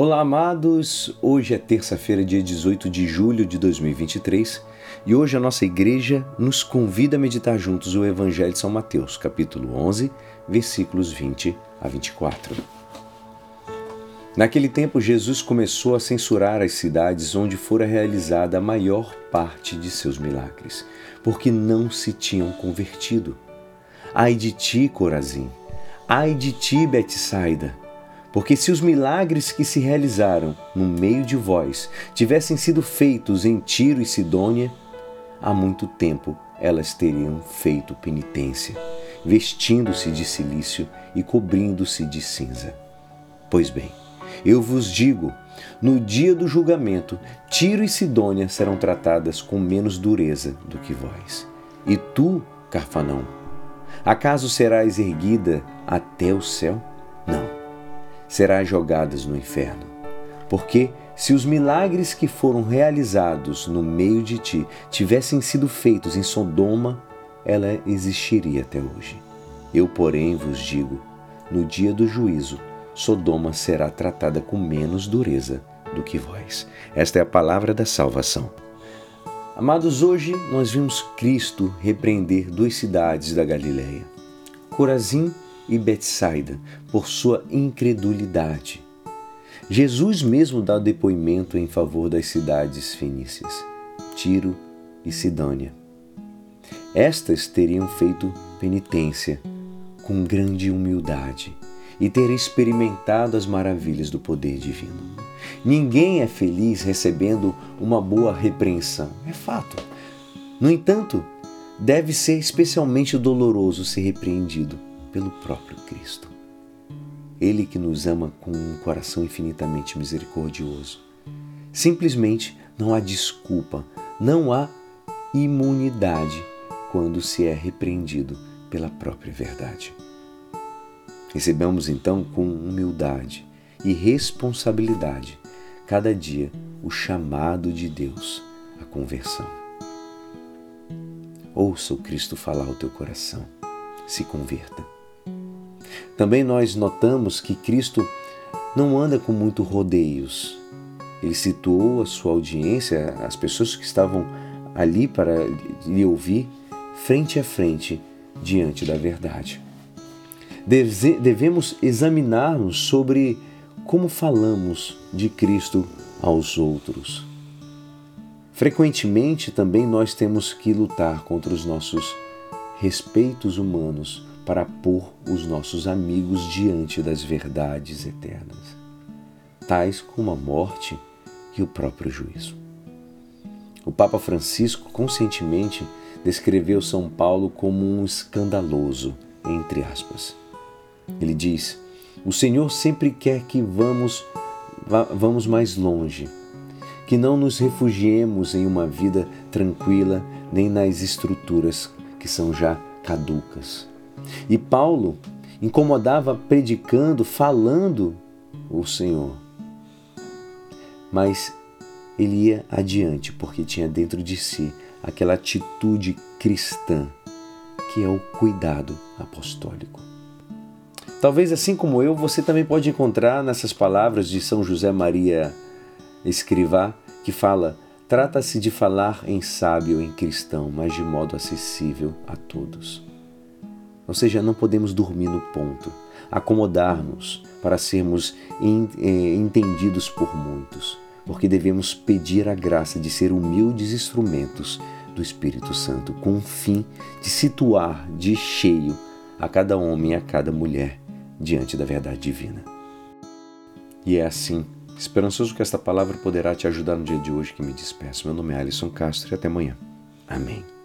Olá, amados! Hoje é terça-feira, dia 18 de julho de 2023 e hoje a nossa igreja nos convida a meditar juntos o Evangelho de São Mateus, capítulo 11, versículos 20 a 24. Naquele tempo, Jesus começou a censurar as cidades onde fora realizada a maior parte de seus milagres, porque não se tinham convertido. Ai de ti, Corazim! Ai de ti, Betsaida! Porque se os milagres que se realizaram no meio de vós tivessem sido feitos em Tiro e Sidônia, há muito tempo elas teriam feito penitência, vestindo-se de silício e cobrindo-se de cinza. Pois bem, eu vos digo, no dia do julgamento, Tiro e Sidônia serão tratadas com menos dureza do que vós. E tu, Carfanão, acaso serás erguida até o céu? Não serás jogadas no inferno. Porque se os milagres que foram realizados no meio de ti tivessem sido feitos em Sodoma, ela existiria até hoje. Eu, porém, vos digo: no dia do juízo, Sodoma será tratada com menos dureza do que vós. Esta é a palavra da salvação. Amados, hoje nós vimos Cristo repreender duas cidades da Galileia, Corazim e Betsaida por sua incredulidade. Jesus mesmo dá depoimento em favor das cidades fenícias, Tiro e Sidônia. Estas teriam feito penitência com grande humildade e ter experimentado as maravilhas do poder divino. Ninguém é feliz recebendo uma boa repreensão, é fato. No entanto, deve ser especialmente doloroso ser repreendido pelo próprio Cristo. Ele que nos ama com um coração infinitamente misericordioso. Simplesmente não há desculpa, não há imunidade quando se é repreendido pela própria verdade. Recebamos então com humildade e responsabilidade cada dia o chamado de Deus à conversão. Ouça o Cristo falar ao teu coração. Se converta. Também nós notamos que Cristo não anda com muito rodeios. Ele situou a sua audiência, as pessoas que estavam ali para lhe ouvir, frente a frente, diante da verdade. Devemos examinar-nos sobre como falamos de Cristo aos outros. Frequentemente também nós temos que lutar contra os nossos respeitos humanos para pôr os nossos amigos diante das verdades eternas, tais como a morte e o próprio juízo. O Papa Francisco conscientemente descreveu São Paulo como um escandaloso, entre aspas. Ele diz: O Senhor sempre quer que vamos, vamos mais longe, que não nos refugiemos em uma vida tranquila nem nas estruturas que são já caducas. E Paulo incomodava predicando, falando o Senhor. Mas ele ia adiante porque tinha dentro de si aquela atitude cristã que é o cuidado apostólico. Talvez assim como eu, você também pode encontrar nessas palavras de São José Maria Escrivá, que fala: trata-se de falar em sábio, em cristão, mas de modo acessível a todos. Ou seja, não podemos dormir no ponto, acomodar-nos para sermos eh, entendidos por muitos, porque devemos pedir a graça de ser humildes instrumentos do Espírito Santo, com o fim de situar de cheio a cada homem e a cada mulher diante da verdade divina. E é assim, esperançoso que esta palavra poderá te ajudar no dia de hoje que me despeço. Meu nome é Alisson Castro e até amanhã. Amém.